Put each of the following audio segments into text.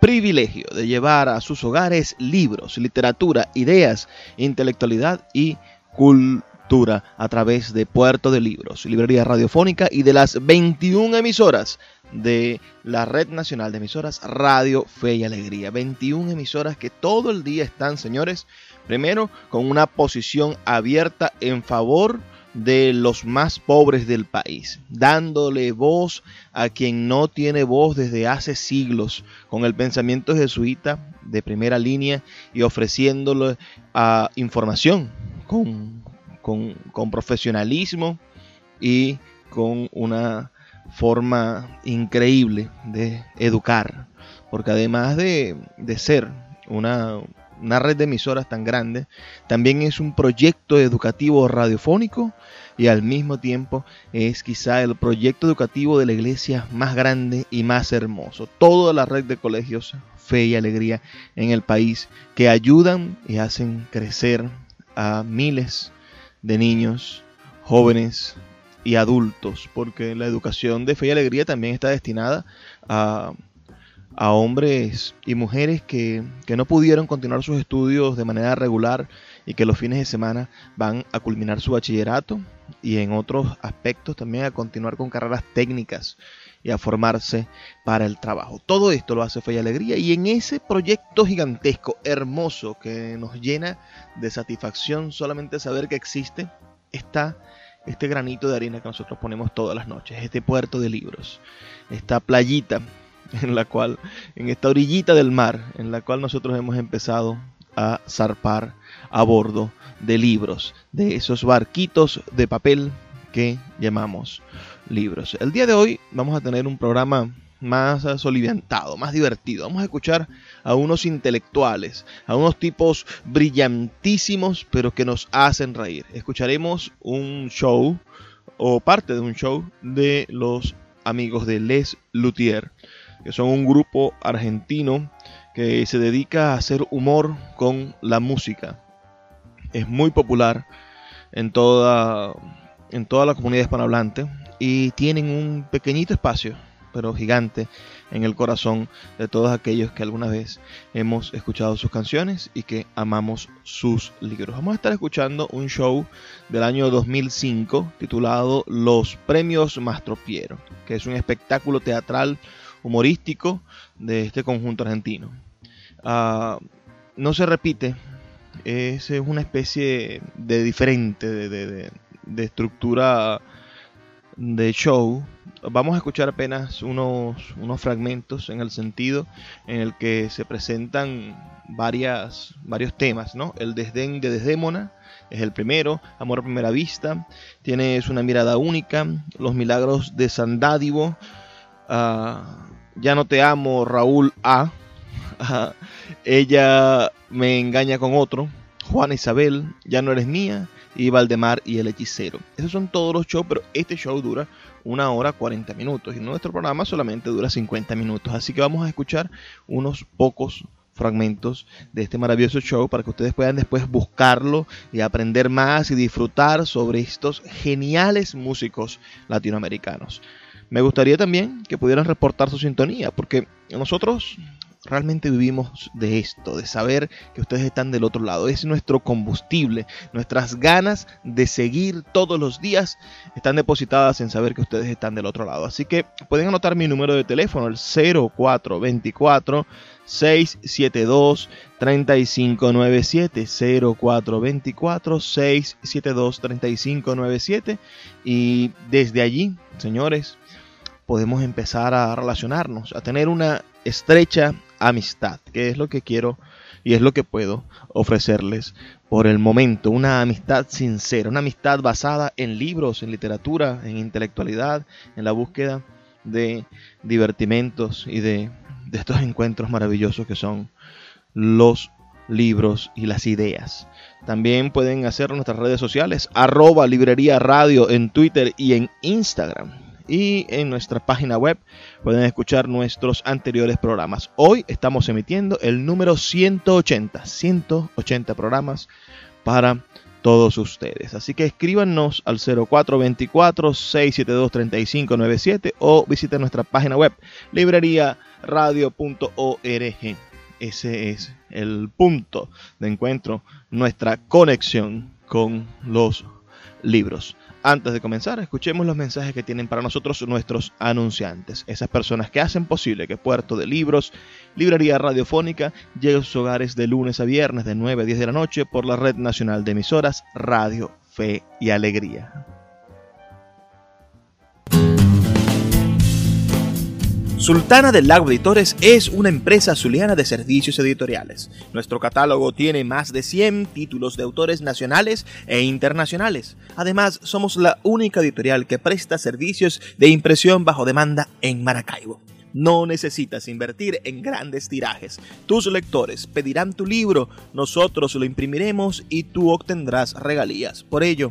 privilegio de llevar a sus hogares libros, literatura, ideas, intelectualidad y cultura a través de Puerto de Libros, librería radiofónica y de las 21 emisoras de la Red Nacional de Emisoras Radio Fe y Alegría. 21 emisoras que todo el día están, señores, primero con una posición abierta en favor de los más pobres del país, dándole voz a quien no tiene voz desde hace siglos, con el pensamiento jesuita de primera línea y ofreciéndole a información con, con, profesionalismo y con una forma increíble de educar, porque además de, de ser una, una red de emisoras tan grande, también es un proyecto educativo radiofónico y al mismo tiempo es quizá el proyecto educativo de la iglesia más grande y más hermoso. Toda la red de colegios Fe y Alegría en el país que ayudan y hacen crecer a miles de niños, jóvenes y adultos, porque la educación de Fe y Alegría también está destinada a a hombres y mujeres que, no pudieron continuar sus estudios de manera regular y que los fines de semana van a culminar su bachillerato y en otros aspectos también a continuar con carreras técnicas y a formarse para el trabajo. Todo esto lo hace Fe y Alegría y en ese proyecto gigantesco, hermoso, que nos llena de satisfacción solamente saber que existe, está este granito de arena que nosotros ponemos todas las noches, este puerto de libros, esta playita en la cual, en esta orillita del mar, en la cual nosotros hemos empezado a zarpar a bordo de libros, de esos barquitos de papel que llamamos libros. El día de hoy vamos a tener un programa más soliviantado, más divertido. Vamos a escuchar a unos intelectuales, a unos tipos brillantísimos, pero que nos hacen reír. Escucharemos un show o parte de un show de los amigos de Les Luthier que son un grupo argentino que se dedica a hacer humor con la música. Es muy popular en toda, en toda la comunidad hispanohablante y tienen un pequeñito espacio, pero gigante, en el corazón de todos aquellos que alguna vez hemos escuchado sus canciones y que amamos sus libros. Vamos a estar escuchando un show del año 2005 titulado Los Premios Mastropiero, que es un espectáculo teatral humorístico de este conjunto argentino. Ah, no se repite, es, una especie de diferente, de, estructura de show. Vamos a escuchar apenas unos, unos fragmentos en el sentido en el que se presentan varias, varios temas, ¿no? El desdén de Desdémona es el primero, Amor a primera vista, tienes una mirada única, Los milagros de Sandádivo, uh, ya no te amo, Raúl A. Ella me engaña con otro. Juana Isabel, Ya no eres mía. Y Valdemar y el hechicero. Esos son todos los shows, pero este show dura una hora 40 minutos. Y nuestro programa solamente dura 50 minutos. Así que vamos a escuchar unos pocos fragmentos de este maravilloso show para que ustedes puedan después buscarlo y aprender más y disfrutar sobre estos geniales músicos latinoamericanos. Me gustaría también que pudieran reportar su sintonía, porque nosotros realmente vivimos de esto, de saber que ustedes están del otro lado. Es nuestro combustible, nuestras ganas de seguir todos los días están depositadas en saber que ustedes están del otro lado. Así que pueden anotar mi número de teléfono, el 0424 672 3597 0424 672 3597 y desde allí, señores, podemos empezar a relacionarnos, a tener una estrecha amistad, que es lo que quiero y es lo que puedo ofrecerles por el momento, una amistad sincera, una amistad basada en libros, en literatura, en intelectualidad, en la búsqueda de divertimentos y de, de estos encuentros maravillosos que son los libros y las ideas. También pueden hacer nuestras redes sociales, arroba librería radio en Twitter y en Instagram y en nuestra página web pueden escuchar nuestros anteriores programas. Hoy estamos emitiendo el número 180, 180 programas para todos ustedes. Así que escríbanos al 0424-672-3597 o visiten nuestra página web libreriaradio.org. Ese es el punto de encuentro, nuestra conexión con los libros. Antes de comenzar, escuchemos los mensajes que tienen para nosotros nuestros anunciantes, esas personas que hacen posible que Puerto de Libros, Librería Radiofónica, llegue a sus hogares de lunes a viernes de 9 a 10 de la noche por la Red Nacional de Emisoras Radio, Fe y Alegría. Sultana del Lago Editores es una empresa zuliana de servicios editoriales. Nuestro catálogo tiene más de 100 títulos de autores nacionales e internacionales. Además, somos la única editorial que presta servicios de impresión bajo demanda en Maracaibo. No necesitas invertir en grandes tirajes. Tus lectores pedirán tu libro, nosotros lo imprimiremos y tú obtendrás regalías. Por ello,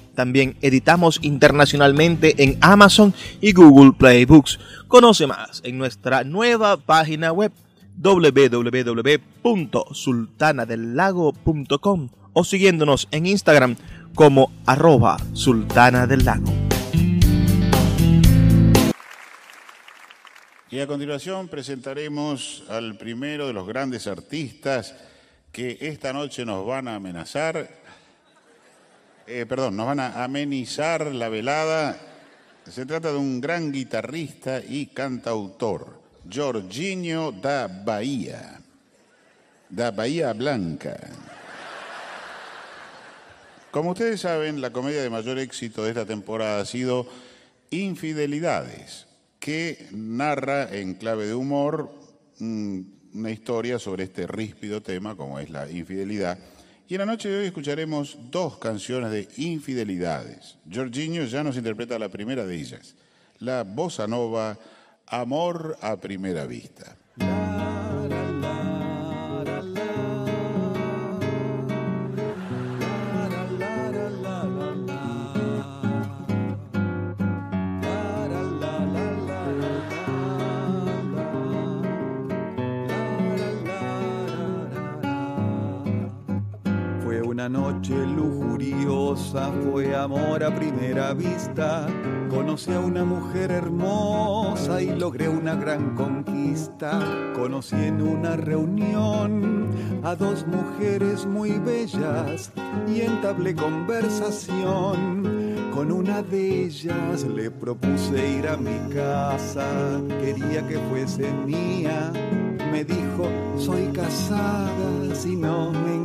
también editamos internacionalmente en Amazon y Google Play Books. Conoce más en nuestra nueva página web www.sultanadelago.com o siguiéndonos en Instagram como arroba sultana del lago. Y a continuación presentaremos al primero de los grandes artistas que esta noche nos van a amenazar, eh, perdón, nos van a amenizar la velada. Se trata de un gran guitarrista y cantautor, Jorginho da Bahía, da Bahía Blanca. Como ustedes saben, la comedia de mayor éxito de esta temporada ha sido Infidelidades que narra en clave de humor mm, una historia sobre este ríspido tema como es la infidelidad. Y en la noche de hoy escucharemos dos canciones de infidelidades. Jorginho ya nos interpreta la primera de ellas, la bossa nova Amor a primera vista. Fue amor a primera vista. Conocí a una mujer hermosa y logré una gran conquista. Conocí en una reunión a dos mujeres muy bellas y entablé conversación. Con una de ellas le propuse ir a mi casa, quería que fuese mía me dijo, soy casada, si no me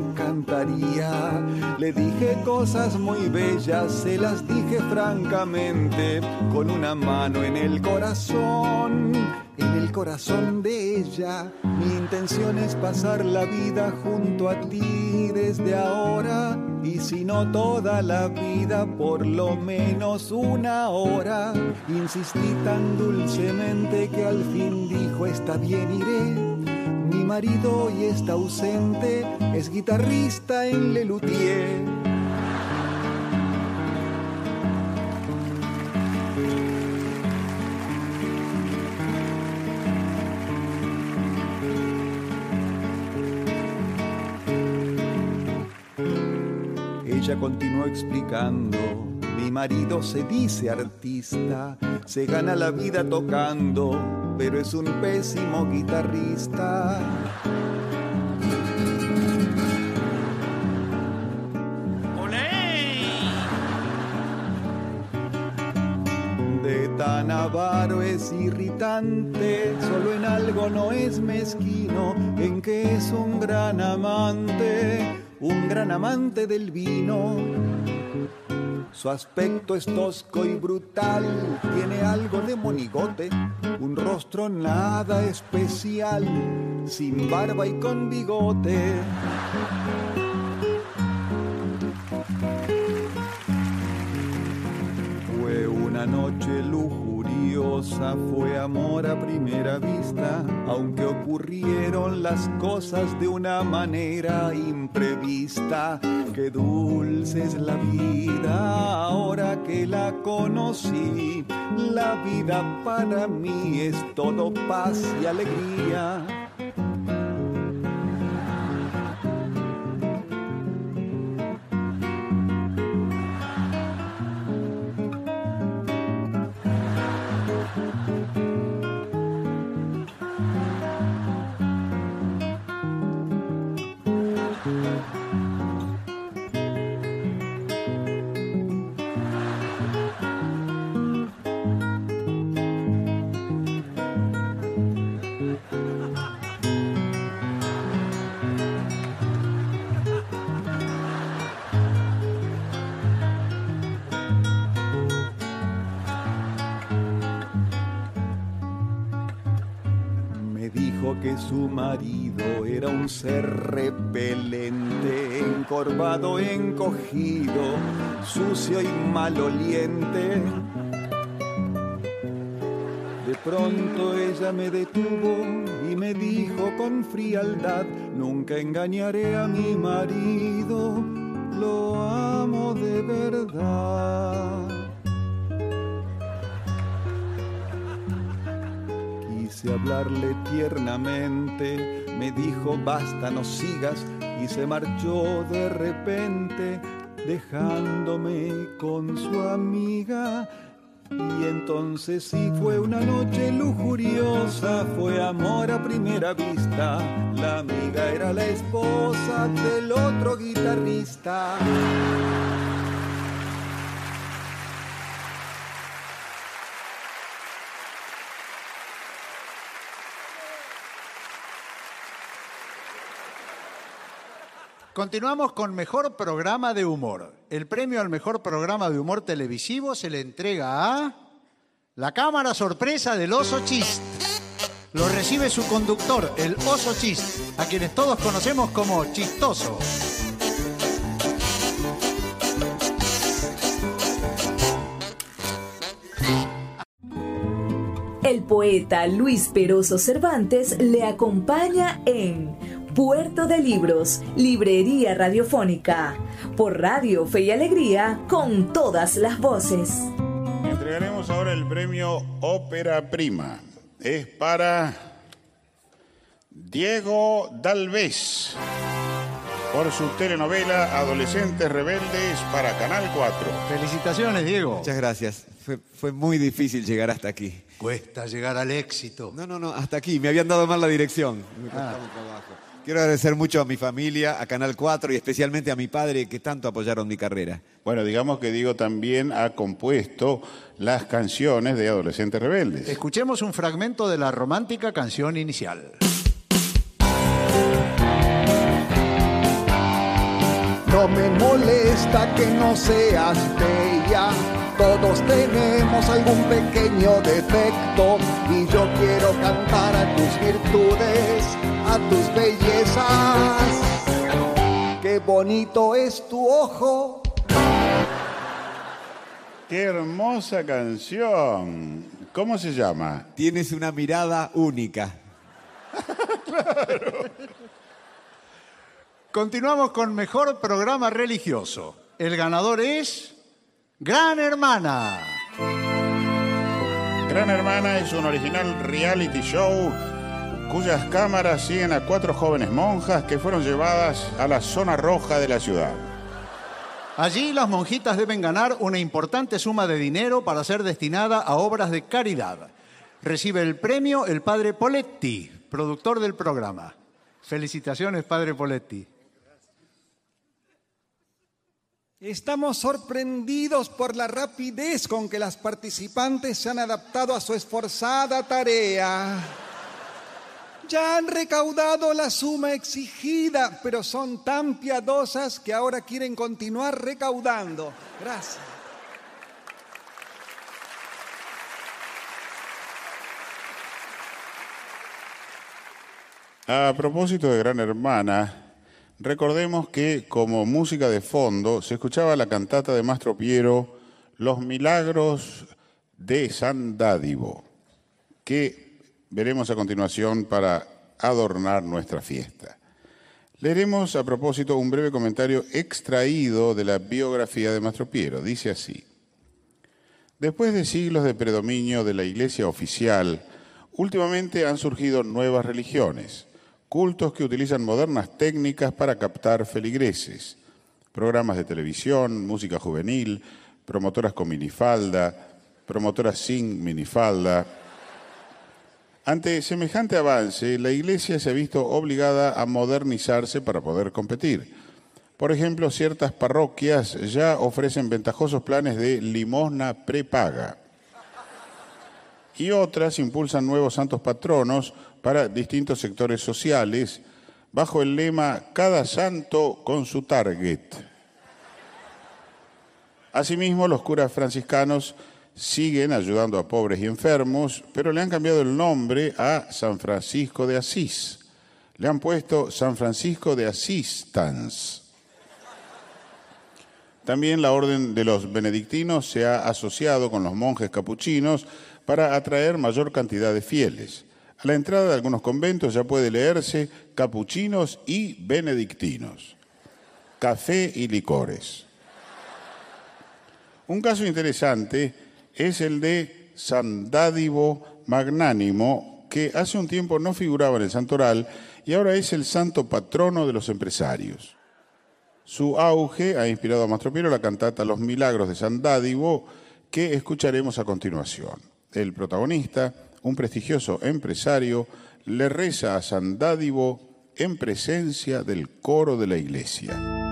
Le dije cosas muy bellas, se las dije francamente, con una mano en el corazón. En el corazón de ella. Mi intención es pasar la vida junto a ti desde ahora. Y si no toda la vida, por lo menos una hora. Insistí tan dulcemente que al fin dijo está bien iré. Marido hoy está ausente, es guitarrista en Lelutier. Ella continuó explicando, mi marido se dice artista, se gana la vida tocando, pero es un pésimo guitarrista. De tan avaro es irritante, solo en algo no es mezquino, en que es un gran amante un gran amante del vino. Su aspecto es tosco y brutal, tiene algo de monigote, un rostro nada especial, sin barba y con bigote. Fue una noche fue amor a primera vista, aunque ocurrieron las cosas de una manera imprevista. Qué dulce es la vida ahora que la conocí. La vida para mí es todo paz y alegría. Que su marido era un ser repelente, encorvado, encogido, sucio y maloliente. De pronto ella me detuvo y me dijo con frialdad, nunca engañaré a mi marido, lo amo de verdad. Quise hablarle tiernamente, me dijo basta, no sigas, y se marchó de repente, dejándome con su amiga. Y entonces sí fue una noche lujuriosa, fue amor a primera vista. La amiga era la esposa del otro guitarrista. Continuamos con Mejor Programa de Humor. El premio al Mejor Programa de Humor Televisivo se le entrega a la Cámara Sorpresa del Oso Chist. Lo recibe su conductor, el Oso Chist, a quienes todos conocemos como Chistoso. El poeta Luis Peroso Cervantes le acompaña en Puerto de Libros, Librería Radiofónica, por Radio Fe y Alegría, con todas las voces. Entregaremos ahora el premio Ópera Prima. Es para Diego Dalvez por su telenovela Adolescentes Rebeldes para Canal 4. Felicitaciones, Diego. Muchas gracias. Fue, fue muy difícil llegar hasta aquí. Cuesta llegar al éxito. No, no, no, hasta aquí. Me habían dado mal la dirección. Me Ah. costaba un trabajo. Quiero agradecer mucho a mi familia, a Canal 4 y especialmente a mi padre que tanto apoyaron mi carrera. Bueno, digamos que Diego también ha compuesto las canciones de Adolescentes Rebeldes. Escuchemos un fragmento de la romántica canción inicial. No me molesta que no seas bella, todos tenemos algún pequeño defecto y yo quiero cantar a tus virtudes, a tus bellezas. Qué bonito es tu ojo. Qué hermosa canción. ¿Cómo se llama? Tienes una mirada única. Continuamos con mejor programa religioso. El ganador es Gran Hermana. Gran Hermana es un original reality show cuyas cámaras siguen a cuatro jóvenes monjas que fueron llevadas a la zona roja de la ciudad. Allí las monjitas deben ganar una importante suma de dinero para ser destinada a obras de caridad. Recibe el premio el padre Poletti, productor del programa. Felicitaciones, padre Poletti. Estamos sorprendidos por la rapidez con que las participantes se han adaptado a su esforzada tarea. Ya han recaudado la suma exigida, pero son tan piadosas que ahora quieren continuar recaudando. Gracias. A propósito de Gran Hermana, recordemos que como música de fondo se escuchaba la cantata de Mastro Piero Los Milagros de San Dádivo, que veremos a continuación para adornar nuestra fiesta. Leeremos a propósito un breve comentario extraído de la biografía de Mastro Piero. Dice así. Después de siglos de predominio de la Iglesia oficial, últimamente han surgido nuevas religiones, cultos que utilizan modernas técnicas para captar feligreses, programas de televisión, música juvenil, promotoras con minifalda, promotoras sin minifalda. Ante semejante avance, la Iglesia se ha visto obligada a modernizarse para poder competir. Por ejemplo, ciertas parroquias ya ofrecen ventajosos planes de limosna prepaga. Y otras impulsan nuevos santos patronos para distintos sectores sociales bajo el lema Cada santo con su target. Asimismo, los curas franciscanos siguen ayudando a pobres y enfermos, pero le han cambiado el nombre a San Francisco de Asís. Le han puesto San Francisco de Asistans. También la orden de los benedictinos se ha asociado con los monjes capuchinos para atraer mayor cantidad de fieles. A la entrada de algunos conventos ya puede leerse capuchinos y benedictinos, café y licores. Un caso interesante es el de San Dádivo Magnánimo, que hace un tiempo no figuraba en el santoral y ahora es el santo patrono de los empresarios. Su auge ha inspirado a Mastro Piero la cantata Los Milagros de San Dádivo, que escucharemos a continuación. El protagonista, un prestigioso empresario, le reza a San Dádivo en presencia del coro de la iglesia.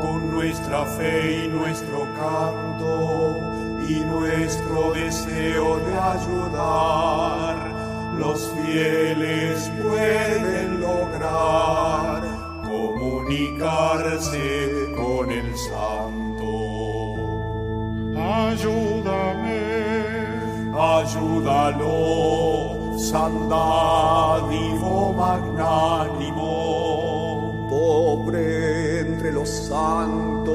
Con nuestra fe y nuestro canto y nuestro deseo de ayudar, los fieles pueden lograr comunicarse con el santo. Ayúdame, ayúdalo, Sandádivo magnánimo, pobre entre los santos,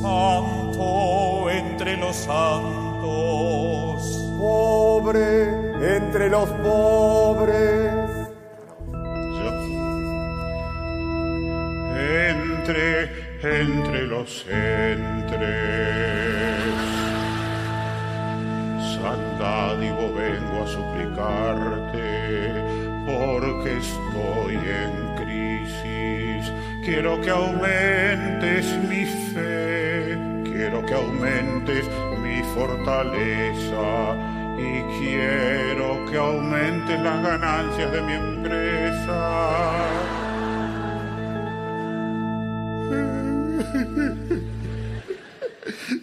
santo entre los santos, pobre entre los pobres. entre, entre los entres. Sandádivo vengo a suplicarte, porque estoy en crisis. Quiero que aumentes mi fe, quiero que aumentes mi fortaleza y quiero que aumentes las ganancias de mi empresa.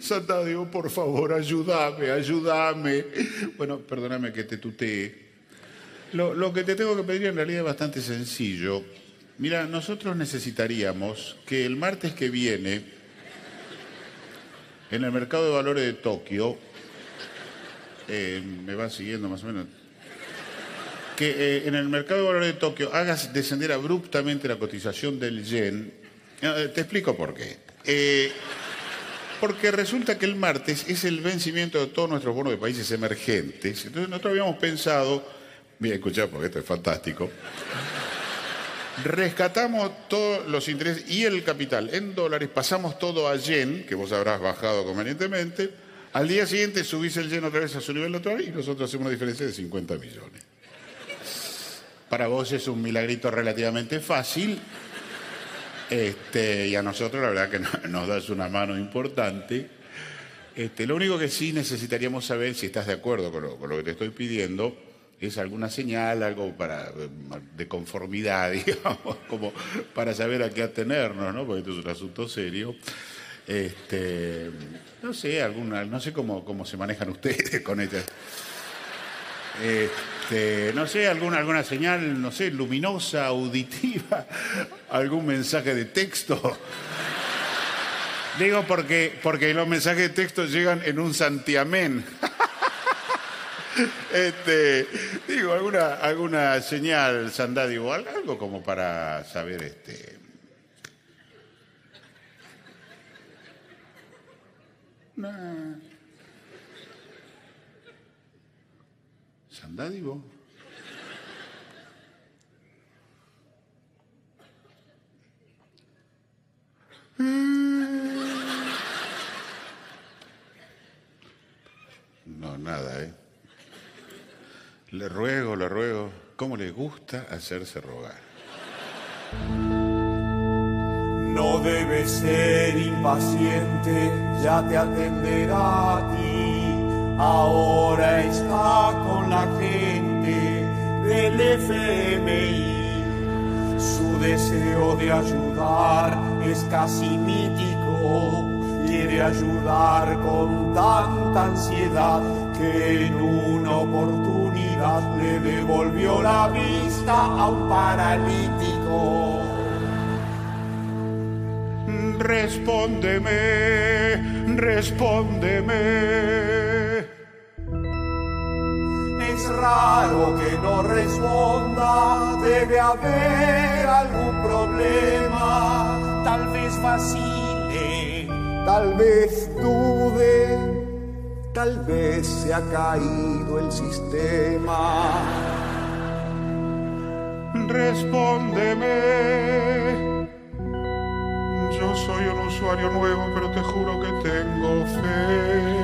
Santadio, por favor, ayúdame, ayúdame. Bueno, perdóname que te tutee. Lo, lo, que te tengo que pedir en realidad es bastante sencillo. Mira, nosotros necesitaríamos que el martes que viene en el mercado de valores de Tokio, eh, me va siguiendo más o menos, que eh, en el mercado de valores de Tokio hagas descender abruptamente la cotización del yen. Eh, te explico por qué. Porque resulta que el martes es el vencimiento de todos nuestros bonos de países emergentes. Entonces nosotros habíamos pensado, mira, escuchá, porque esto es fantástico. Rescatamos todos los intereses y el capital en dólares, pasamos todo a yen, que vos habrás bajado convenientemente. Al día siguiente subís el yen otra vez a su nivel natural y nosotros hacemos una diferencia de 50 millones. Para vos es un milagrito relativamente fácil. Este, y a nosotros la verdad que no- nos das una mano importante. Este, lo único que sí necesitaríamos saber, si estás de acuerdo con lo, con lo que te estoy pidiendo, es alguna señal, algo para, eh, de conformidad, digamos, como para saber a qué atenernos, ¿no? Porque esto es un asunto serio. Este, no sé, alguna, no sé cómo, cómo se manejan ustedes con estas. Este, no sé, alguna, alguna señal, no sé, luminosa, auditiva, algún mensaje de texto. Digo porque, porque los mensajes de texto llegan en un santiamén. Este, digo, alguna, alguna señal, sandádigo, al- algo como para saber este. Nah. Sandádigo. No, nada, ¿eh? Le ruego, le ruego, ¿cómo le gusta hacerse rogar? No debes ser impaciente, ya te atenderá a ti. Ahora está con la gente del FMI. Su deseo de ayudar es casi mítico. Quiere ayudar con tanta ansiedad que en una oportunidad le devolvió la vista a un paralítico. Respóndeme, respóndeme. Es raro que no responda, debe haber algún problema, tal vez vacile, tal vez dude, tal vez se ha caído el sistema. Respóndeme. Yo soy un usuario nuevo, pero te juro que tengo fe.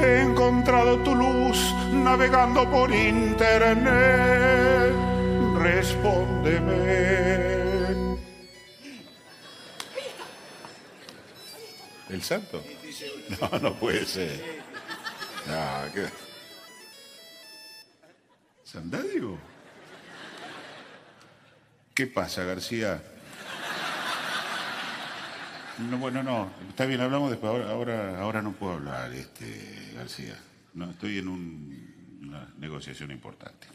He encontrado tu luz navegando por internet. Respóndeme. ¿El santo? No, no puede ser. No, ¿qué? ¿Sandadio? ¿Qué pasa, García? No, bueno, no, está bien, hablamos después. Ahora, ahora, no puedo hablar, este, García. No, estoy en un- una negociación importante.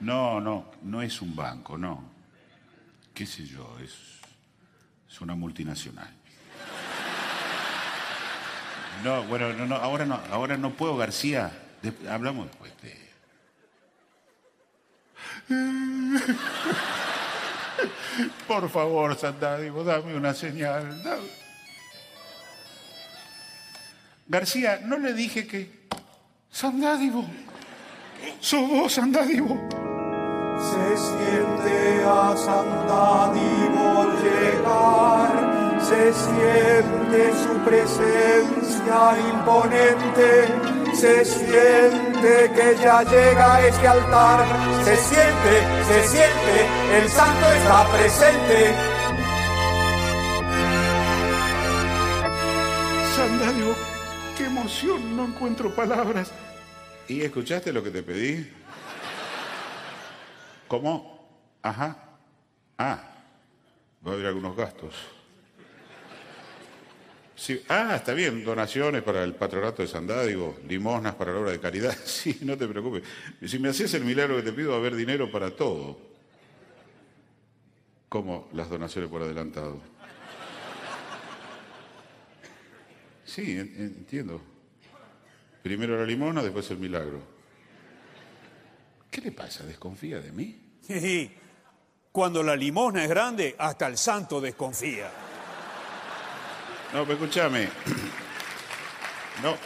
No, no, no es un banco, no. ¿Qué sé yo? Es, es una multinacional. No, bueno, no, no, ahora no, ahora no puedo, García. Hablamos después. de- Por favor, Sandádivo, dame una señal. García, no le dije que. Sandádivo. Sos vos, Sandádivo. Se siente a Santadivo llegar, se siente su presencia imponente, se siente que ya llega a este altar, se siente, se siente, el santo está presente. Sandádivo, qué emoción, no encuentro palabras. ¿Y escuchaste lo que te pedí? ¿Cómo? Ajá. Ah, va a haber algunos gastos. Sí. Ah, está bien, donaciones para el patronato de Sandádigo, limosnas para la obra de caridad. Sí, no te preocupes. Si me hacías el milagro que te pido, va a haber dinero para todo. ¿Cómo las donaciones por adelantado? Sí, en- entiendo. Primero la limona, después el milagro. ¿Qué le pasa? ¿Desconfía de mí? Cuando la limosna es grande, hasta el santo desconfía. No, pero escúchame. No,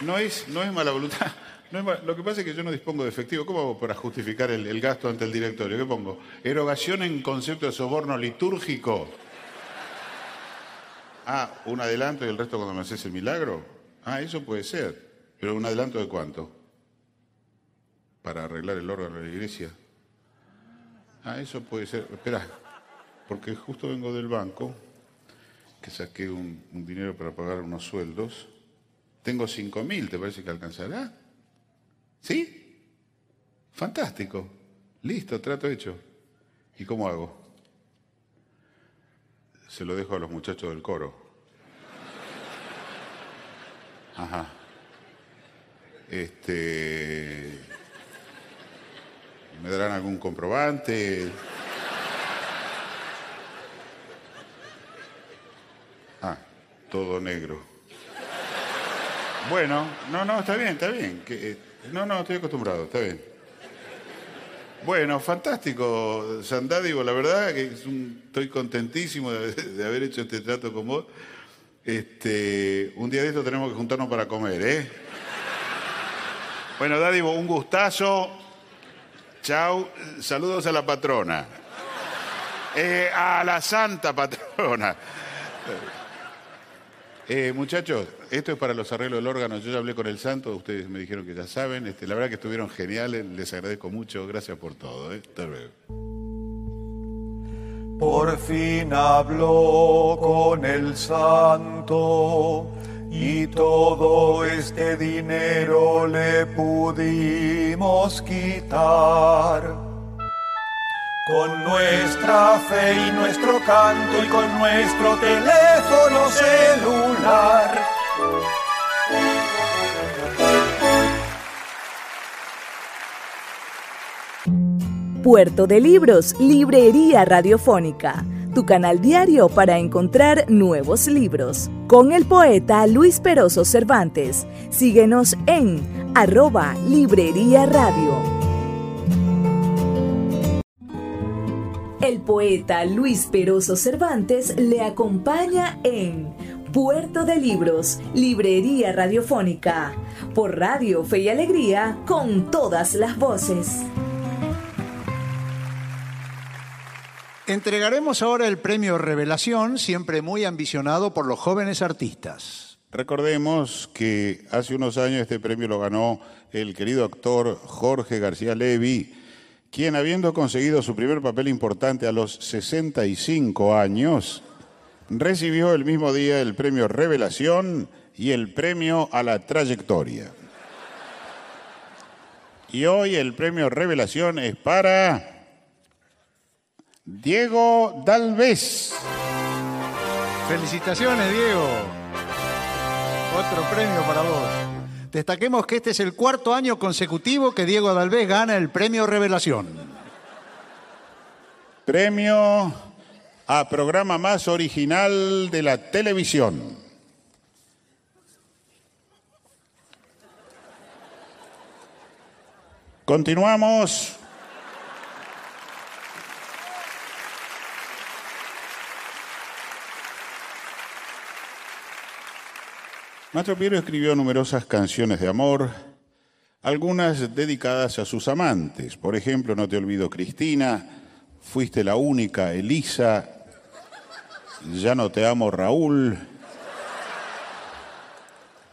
no es, no es mala voluntad. No es lo que pasa es que yo no dispongo de efectivo. ¿Cómo hago para justificar el, el gasto ante el directorio? ¿Qué pongo? Erogación en concepto de soborno litúrgico. Ah, un adelanto y el resto cuando me haces el milagro. Ah, eso puede ser. Pero un adelanto de cuánto? Para arreglar el órgano de la iglesia. Ah, eso puede ser. Espera, porque justo vengo del banco que saqué un, dinero para pagar unos sueldos. Tengo cinco mil, ¿te parece que alcanzará? ¿Sí? Fantástico. Listo, trato hecho. ¿Y cómo hago? Se lo dejo a los muchachos del coro. Ajá. Este. ¿Me darán algún comprobante? Todo negro. Bueno, no, no, está bien, está bien. Eh, no, no, estoy acostumbrado, está bien. Bueno, fantástico, Sandádigo, la verdad que es estoy contentísimo de, de haber hecho este trato con vos. Este, un día de esto tenemos que juntarnos para comer, ¿eh? Bueno, Dádivo, un gustazo. Chau, saludos a la patrona. Eh, a la santa patrona. Eh, muchachos, esto es para los arreglos del órgano. Yo ya hablé con el santo, ustedes me dijeron que ya saben. Este, la verdad que estuvieron geniales, les agradezco mucho. Gracias por todo. ¿eh? Luego. Por fin habló con el santo y todo este dinero le pudimos quitar. Con nuestra fe y nuestro canto y con nuestro teléfono celular. Puerto de Libros, Librería Radiofónica, tu canal diario para encontrar nuevos libros. Con el poeta Luis Peroso Cervantes. Síguenos en arroba Librería Radio. El poeta Luis Peroso Cervantes le acompaña en Puerto de Libros, Librería Radiofónica, por Radio Fe y Alegría, con todas las voces. Entregaremos ahora el premio Revelación, siempre muy ambicionado por los jóvenes artistas. Recordemos que hace unos años este premio lo ganó el querido actor Jorge García Levi, quien habiendo conseguido su primer papel importante a los 65 años, recibió el mismo día el premio Revelación y el premio a la trayectoria. Y hoy el premio Revelación es para Diego Dalvez. Felicitaciones, Diego. Otro premio para vos. Destaquemos que este es el cuarto año consecutivo que Diego Dalvez gana el premio Revelación. Premio a programa más original de la televisión. Continuamos. Maestro Piero escribió numerosas canciones de amor, algunas dedicadas a sus amantes. Por ejemplo, No te olvido Cristina, Fuiste la única, Elisa, Ya no te amo, Raúl.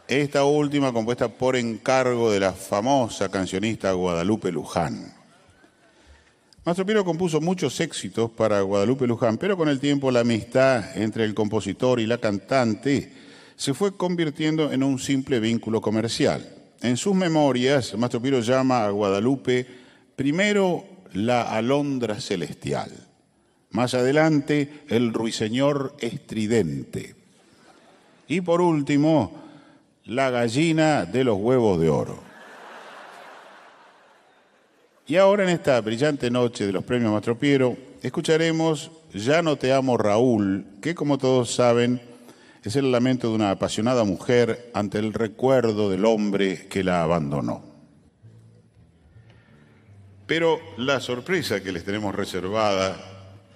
Esta última compuesta por encargo de la famosa cancionista Guadalupe Luján. Mastro Piero compuso muchos éxitos para Guadalupe Luján, pero con el tiempo la amistad entre el compositor y la cantante se fue convirtiendo en un simple vínculo comercial. En sus memorias, Mastro Piero llama a Guadalupe primero la alondra celestial, más adelante el ruiseñor estridente y por último la gallina de los huevos de oro. Y ahora en esta brillante noche de los premios Mastro Piero, escucharemos Ya no te amo Raúl, que como todos saben Es el lamento de una apasionada mujer ante el recuerdo del hombre que la abandonó. Pero la sorpresa que les tenemos reservada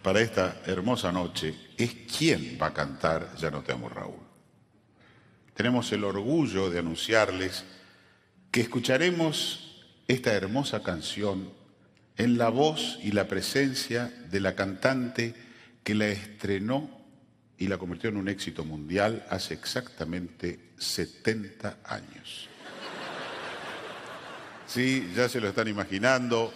para esta hermosa noche es quién va a cantar Ya no te amo Raúl. Tenemos el orgullo de anunciarles que escucharemos esta hermosa canción en la voz y la presencia de la cantante que la estrenó y la convirtió en un éxito mundial hace exactamente 70 años. Sí, ya se lo están imaginando.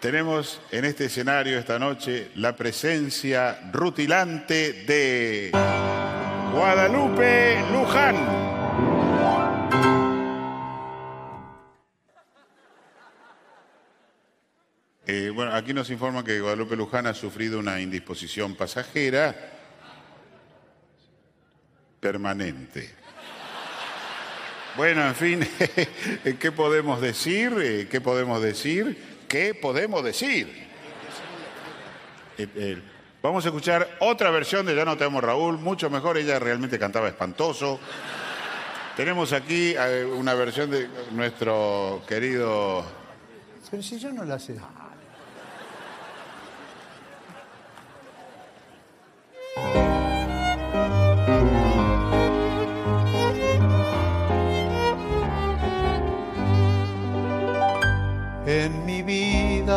Tenemos en este escenario esta noche la presencia rutilante de Guadalupe Luján. Eh, bueno, aquí nos informan que Guadalupe Luján ha sufrido una indisposición pasajera permanente. Bueno, en fin, ¿qué podemos decir? Eh, ¿Qué podemos decir? ¿Qué podemos decir? Eh, vamos a escuchar otra versión de Ya no te amo Raúl, mucho mejor, ella realmente cantaba espantoso. Tenemos aquí una versión de nuestro querido... Pero si yo no la sé.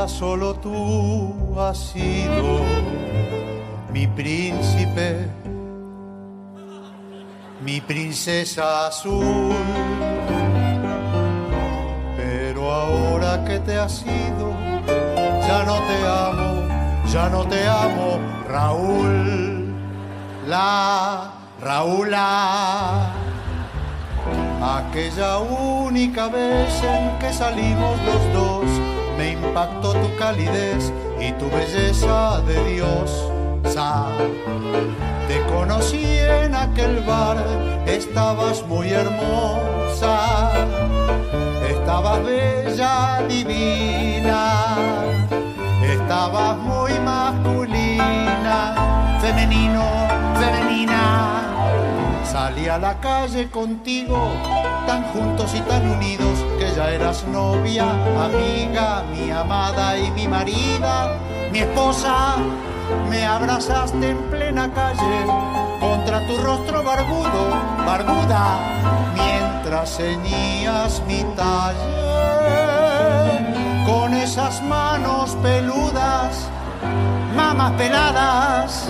Solo tú has sido mi príncipe, mi princesa azul. Pero ahora que te has ido, ya no te amo, ya no te amo, Raúl. La Raúla Aquella única vez en que salimos los dos, impactó tu calidez y tu belleza de Dios. Te conocí en aquel bar, estabas muy hermosa, estabas bella, divina, estabas muy masculina, femenino, femenina Salí a la calle contigo, tan juntos y tan unidos, que ya eras novia, amiga, mi amada y mi marida, mi esposa. Me abrazaste en plena calle, contra tu rostro barbudo, barbuda, mientras ceñías mi talle. Con esas manos peludas, mamas peladas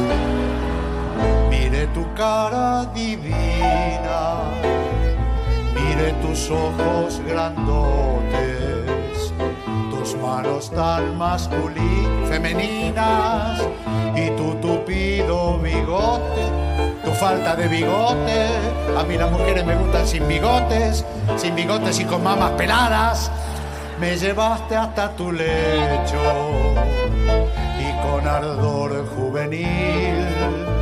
Mire tu cara divina, mire tus ojos grandotes, tus manos tan masculinas, femeninas. Y tu tupido bigote, tu falta de bigote. A mí las mujeres me gustan sin bigotes, sin bigotes y con mamas peladas. Me llevaste hasta tu lecho. Y con ardor juvenil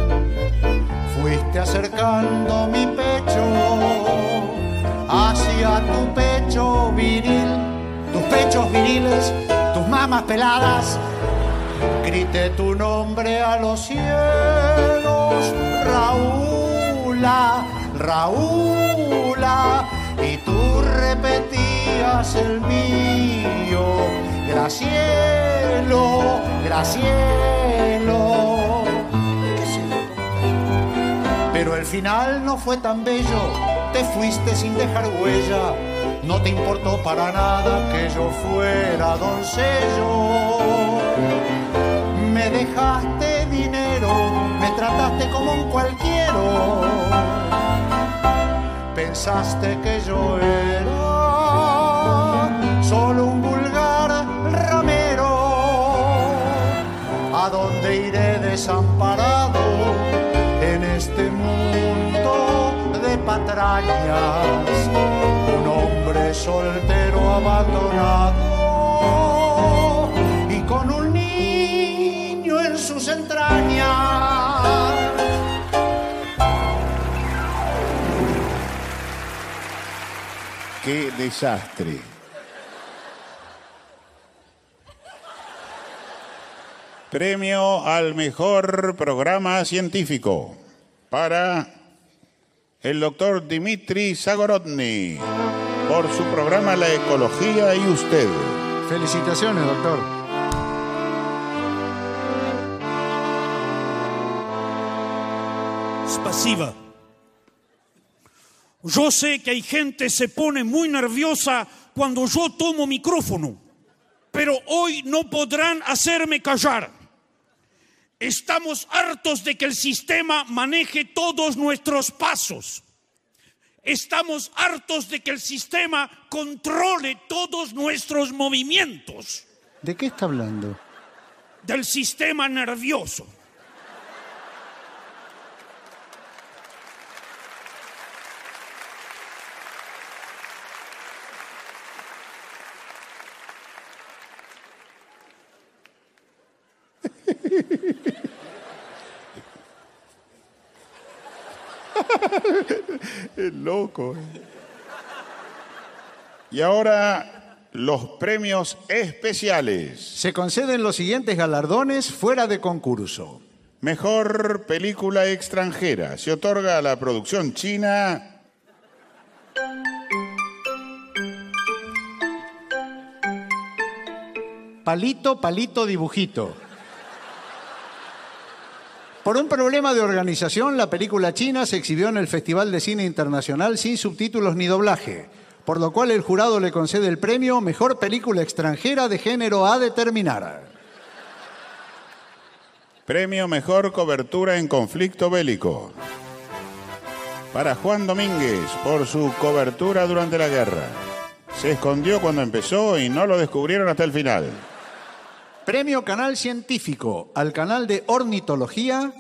fuiste acercando mi pecho hacia tu pecho viril, tus pechos viriles, tus mamas peladas. Grité tu nombre a los cielos, Raúla, Raúla, y tú repetías el mío, Gracielo, Gracielo pero el final no fue tan bello, te fuiste sin dejar huella, no te importó para nada que yo fuera doncello. Me dejaste dinero, me trataste como un cualquiera. Pensaste que yo era solo un vulgar ramero. ¿A dónde iré desamparado? Un hombre soltero abandonado y con un niño en sus entrañas. ¡Qué desastre! Premio al mejor programa científico para el doctor Dimitri Zagorodny por su programa La Ecología y Usted. Felicitaciones, doctor. Spasiva. Yo sé que hay gente que se pone muy nerviosa cuando yo tomo micrófono, pero hoy no podrán hacerme callar. Estamos hartos de que el sistema maneje todos nuestros pasos. Estamos hartos de que el sistema controle todos nuestros movimientos. ¿De qué está hablando? Del sistema nervioso. Es loco. Y ahora los premios especiales. Se conceden los siguientes galardones fuera de concurso. Mejor película extranjera. Se otorga a la producción china Palito, palito, dibujito. Por un problema de organización, la película china se exhibió en el Festival de Cine Internacional sin subtítulos ni doblaje, por lo cual el jurado le concede el premio Mejor Película Extranjera de Género a determinar. Premio Mejor Cobertura en Conflicto Bélico. Para Juan Domínguez por su cobertura durante la guerra. Se escondió cuando empezó y no lo descubrieron hasta el final. Premio Canal Científico al canal de ornitología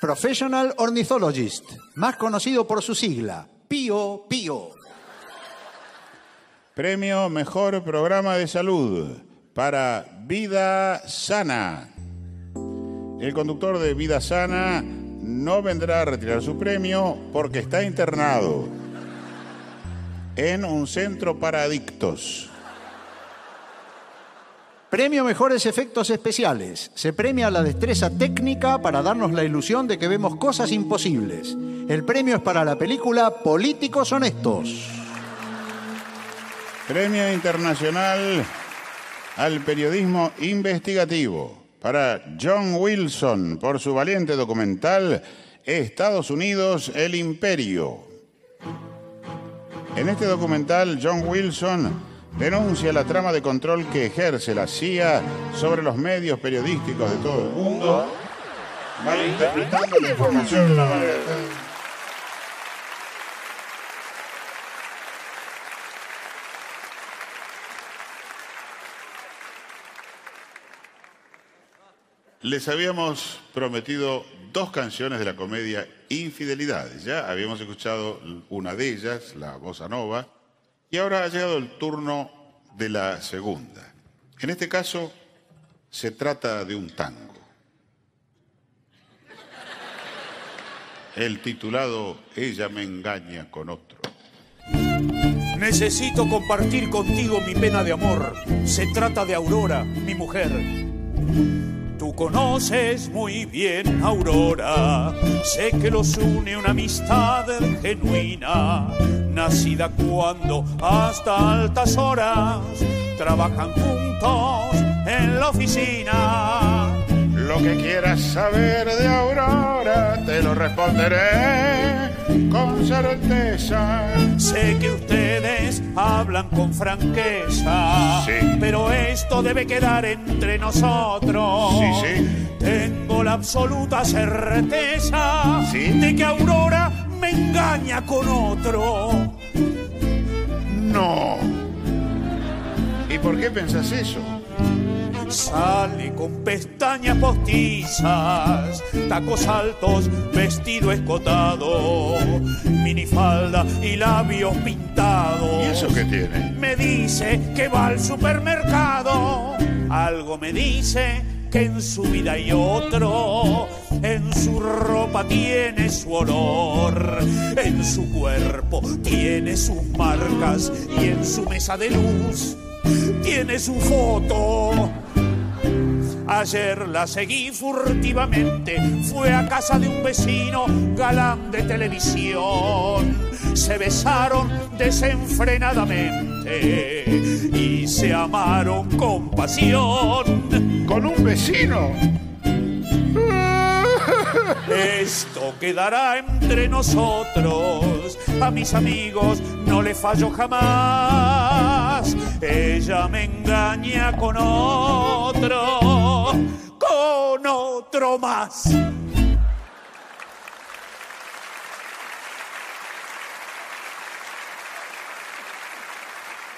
Professional Ornithologist, más conocido por su sigla, PIO PIO. Premio Mejor Programa de Salud para Vida Sana. El conductor de Vida Sana no vendrá a retirar su premio porque está internado en un centro para adictos. Premio Mejores Efectos Especiales. Se premia la destreza técnica para darnos la ilusión de que vemos cosas imposibles. El premio es para la película Políticos Honestos. Premio Internacional al Periodismo Investigativo para John Wilson por su valiente documental Estados Unidos, el Imperio. En este documental, John Wilson denuncia la trama de control que ejerce la CIA sobre los medios periodísticos de todo el mundo, malinterpretando la información de una manera. Les habíamos prometido dos canciones de la comedia Infidelidades. Ya habíamos escuchado una de ellas, la bossa nova, y ahora ha llegado el turno de la segunda. En este caso se trata de un tango. El titulado Ella me engaña con otro. Necesito compartir contigo mi pena de amor. Se trata de Aurora, mi mujer. Tú conoces muy bien Aurora, sé que los une una amistad genuina, nacida cuando hasta altas horas trabajan juntos en la oficina. Lo que quieras saber de Aurora te lo responderé con certeza. Sé que ustedes hablan con franqueza, Sí. pero esto debe quedar entre nosotros. Sí, sí. Tengo la absoluta certeza Sí. de que Aurora me engaña con otro. No. ¿Y por qué pensás eso? Sale con pestañas postizas, tacos altos, vestido escotado, minifalda y labios pintados. ¿Y eso qué tiene? Me dice que va al supermercado. Algo me dice que en su vida hay otro. En su ropa tiene su olor. En su cuerpo tiene sus marcas. Y en su mesa de luz tiene su foto. Ayer la seguí furtivamente, fue a casa de un vecino galán de televisión. Se besaron desenfrenadamente y se amaron con pasión. ¿Con un vecino? Esto quedará entre nosotros. A mis amigos no le fallo jamás. Ella me engaña con otro, con otro más.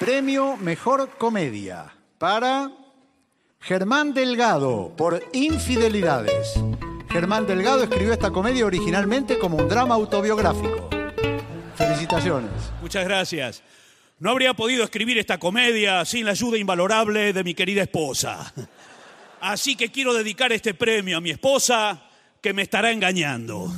Premio Mejor Comedia para Germán Delgado por Infidelidades. Germán Delgado escribió esta comedia originalmente como un drama autobiográfico. Felicitaciones. Muchas gracias. No habría podido escribir esta comedia sin la ayuda invalorable de mi querida esposa. Así que quiero dedicar este premio a mi esposa que me estará engañando.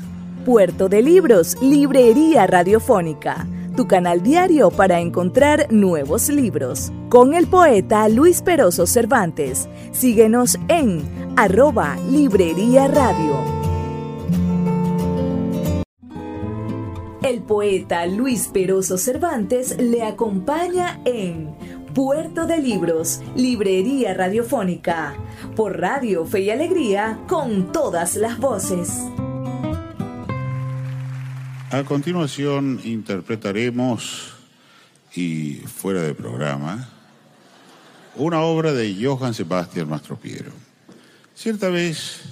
Puerto de Libros, Librería Radiofónica, tu canal diario para encontrar nuevos libros. Con el poeta Luis Peroso Cervantes. Síguenos en arroba Librería Radio. El poeta Luis Peroso Cervantes le acompaña en Puerto de Libros, Librería Radiofónica, por Radio Fe y Alegría, con todas las voces. A continuación interpretaremos, y fuera de programa, una obra de Johann Sebastian Mastropiero. Cierta vez,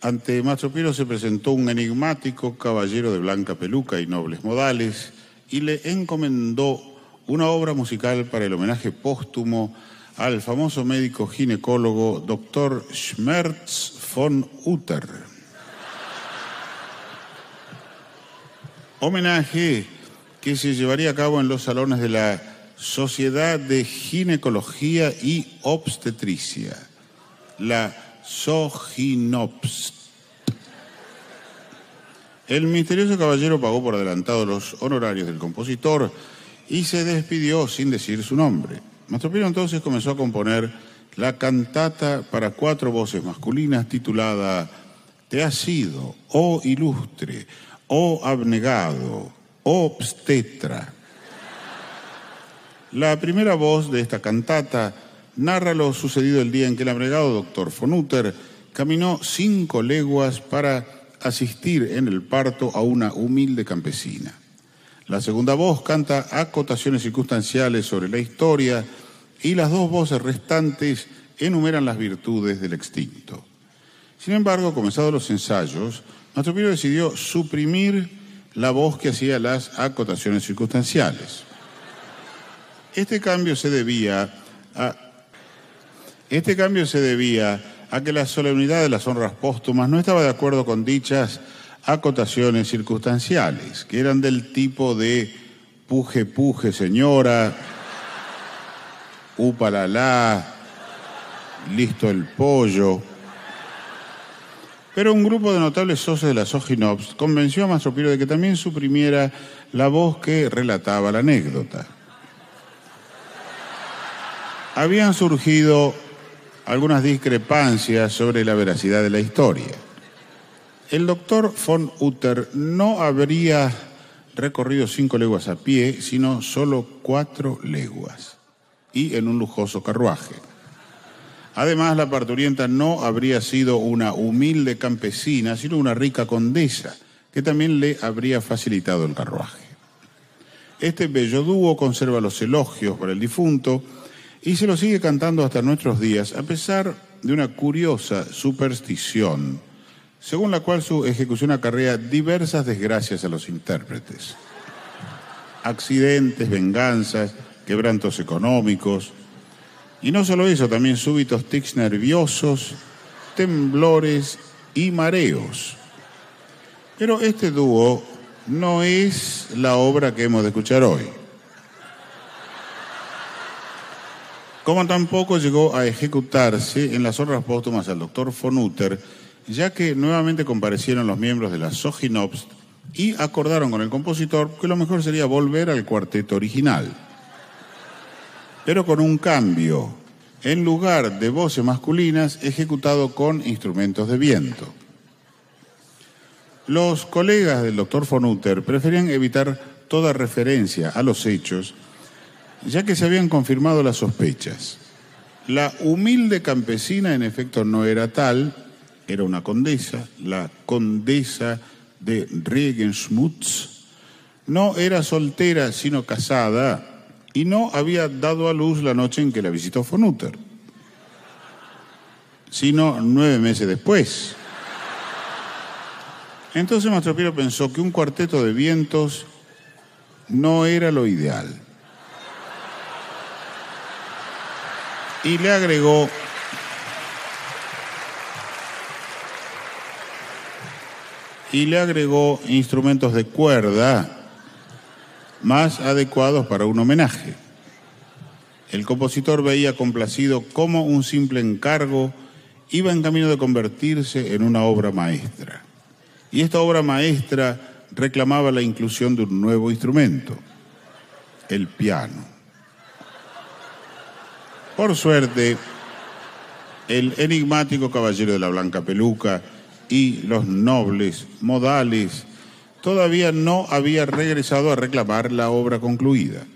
ante Mastropiero se presentó un enigmático caballero de blanca peluca y nobles modales y le encomendó una obra musical para el homenaje póstumo al famoso médico ginecólogo Dr. Schmerz von Utter. Homenaje que se llevaría a cabo en los salones de la Sociedad de Ginecología y Obstetricia, la SOGINOPS. El misterioso caballero pagó por adelantado los honorarios del compositor y se despidió sin decir su nombre. Mastropiro entonces comenzó a componer la cantata para cuatro voces masculinas titulada Te has sido, oh ilustre, oh abnegado, oh obstetra. La primera voz de esta cantata narra lo sucedido el día en que el abnegado doctor von Utter caminó cinco leguas para asistir en el parto a una humilde campesina. La segunda voz canta acotaciones circunstanciales sobre la historia y las dos voces restantes enumeran las virtudes del extinto. Sin embargo, comenzados los ensayos, Mastropiro decidió suprimir la voz que hacía las acotaciones circunstanciales. Este este cambio se debía a que la solemnidad de las honras póstumas no estaba de acuerdo con dichas acotaciones circunstanciales, que eran del tipo de puje, puje, señora, upalala, listo el pollo. Pero un grupo de notables socios de la Soginops convenció a Mastropiro de que también suprimiera la voz que relataba la anécdota. Habían surgido algunas discrepancias sobre la veracidad de la historia. El doctor von Utter no habría recorrido cinco leguas a pie, sino solo cuatro leguas, y en un lujoso carruaje. Además, la parturienta no habría sido una humilde campesina, sino una rica condesa, que también le habría facilitado el carruaje. Este bello dúo conserva los elogios para el difunto y se lo sigue cantando hasta nuestros días, a pesar de una curiosa superstición, según la cual su ejecución acarrea diversas desgracias a los intérpretes. Accidentes, venganzas, quebrantos económicos, y no solo eso, también súbitos tics nerviosos, temblores y mareos. Pero este dúo no es la obra que hemos de escuchar hoy. Como tampoco llegó a ejecutarse en las honras póstumas al doctor von Utter, ya que nuevamente comparecieron los miembros de la Soginops y acordaron con el compositor que lo mejor sería volver al cuarteto original pero con un cambio. en lugar de voces masculinas ejecutado con instrumentos de viento. Los colegas del doctor von Utter preferían evitar toda referencia a los hechos, ya que se habían confirmado las sospechas. La humilde campesina, en efecto, no era tal, era una condesa, la condesa de Regensmutz. No era soltera, sino casada, y no había dado a luz la noche en que la visitó von Utter, sino nueve meses después. Entonces Mastro Piero pensó que un cuarteto de vientos no era lo ideal. Y le agregó y le agregó instrumentos de cuerda más adecuados para un homenaje. El compositor veía complacido cómo un simple encargo iba en camino de convertirse en una obra maestra. Y esta obra maestra reclamaba la inclusión de un nuevo instrumento, el piano. Por suerte, el enigmático caballero de la blanca peluca y los nobles modales todavía no había regresado a reclamar la obra concluida.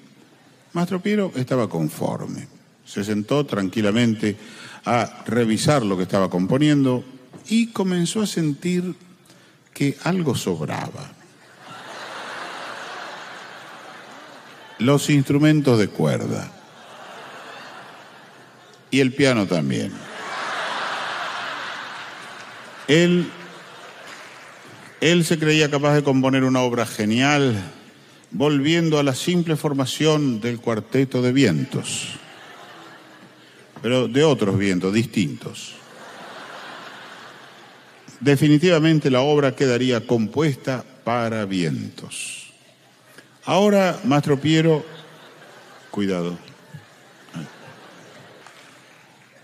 Mastro Piero estaba conforme. Se sentó tranquilamente a revisar lo que estaba componiendo y comenzó a sentir que algo sobraba. Los instrumentos de cuerda. Y el piano también. Él, él se creía capaz de componer una obra genial, volviendo a la simple formación del cuarteto de vientos, pero de otros vientos distintos. Definitivamente la obra quedaría compuesta para vientos. Ahora, Mastro Piero, cuidado.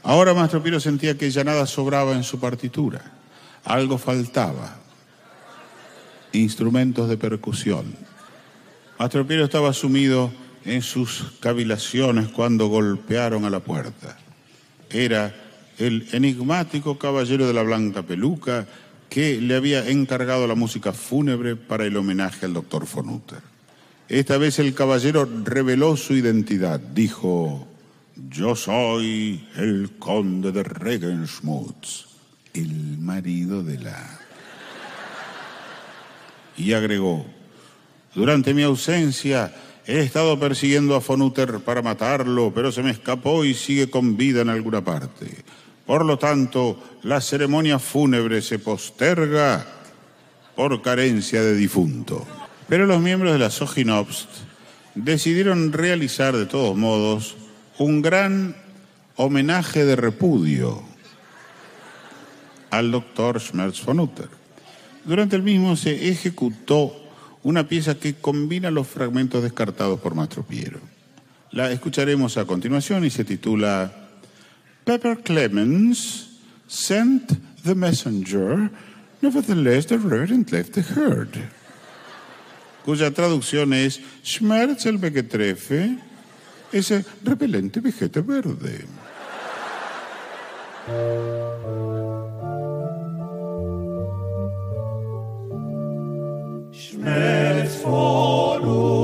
Ahora Mastro Piero sentía que ya nada sobraba en su partitura. Algo faltaba. Instrumentos de percusión. Mastro Piero estaba sumido en sus cavilaciones cuando golpearon a la puerta. Era el enigmático caballero de la blanca peluca que le había encargado la música fúnebre para el homenaje al doctor von Utter. Esta vez el caballero reveló su identidad. Dijo, yo soy el conde de Regensmutz, el marido de la... Y agregó, durante mi ausencia he estado persiguiendo a von Utter para matarlo, pero se me escapó y sigue con vida en alguna parte. Por lo tanto, la ceremonia fúnebre se posterga por carencia de difunto. Pero los miembros de la Soginobst decidieron realizar de todos modos un gran homenaje de repudio al doctor Schmerz von Utter. Durante el mismo se ejecutó una pieza que combina los fragmentos descartados por Mastro Piero. La escucharemos a continuación y se titula Pepper Clemens sent the messenger, nevertheless the reverend left the herd. Cuya traducción es Schmerz el mequetrefe, ese repelente vegeta verde. et solus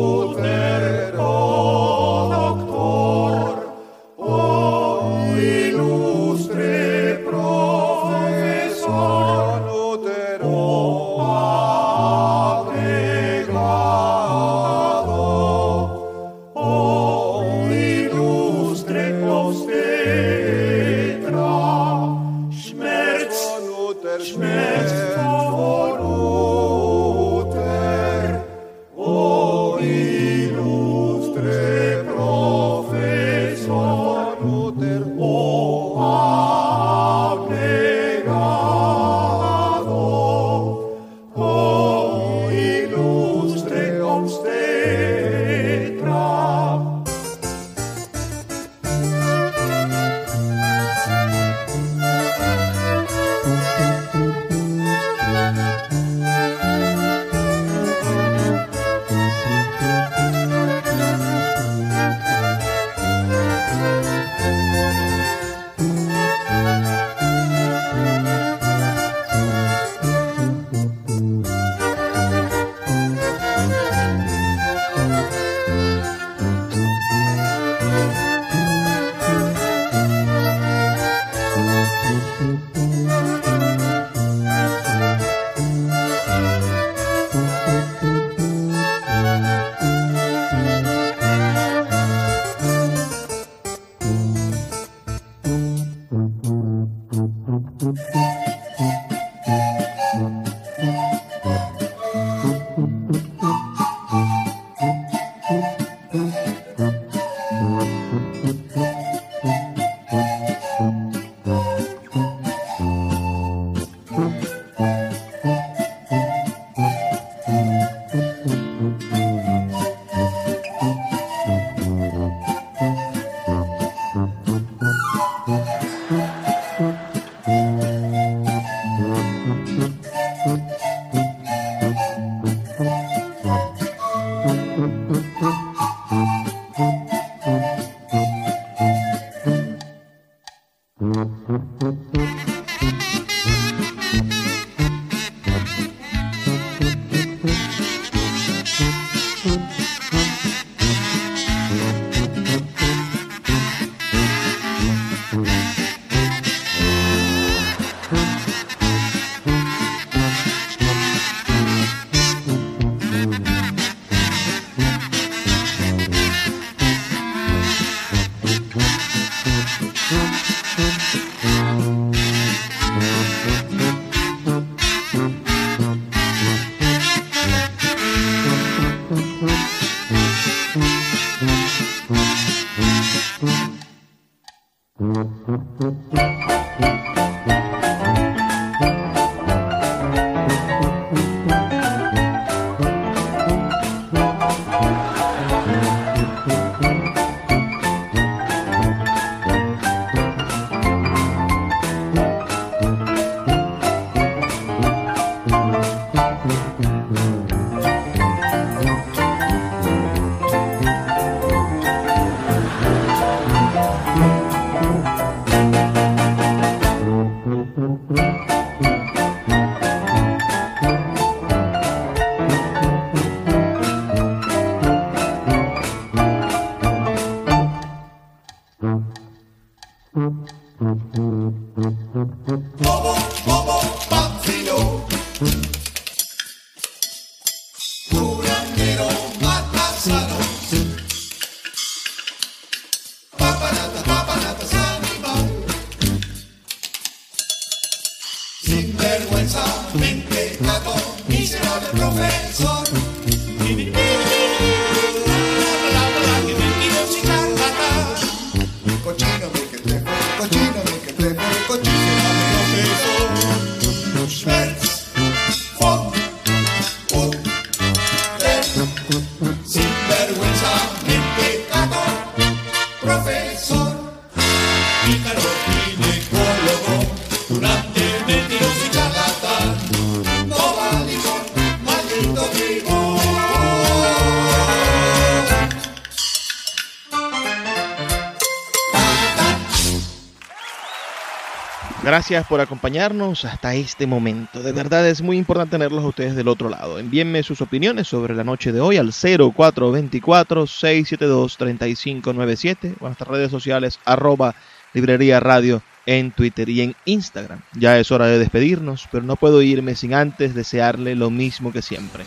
Gracias por acompañarnos hasta este momento. De verdad es muy importante tenerlos a ustedes del otro lado. Envíenme sus opiniones sobre la noche de hoy al 0424-672-3597 o a nuestras redes sociales arroba librería radio en Twitter y en Instagram. Ya es hora de despedirnos, pero no puedo irme sin antes desearle lo mismo que siempre.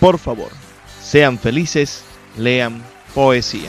Por favor, sean felices, lean poesía.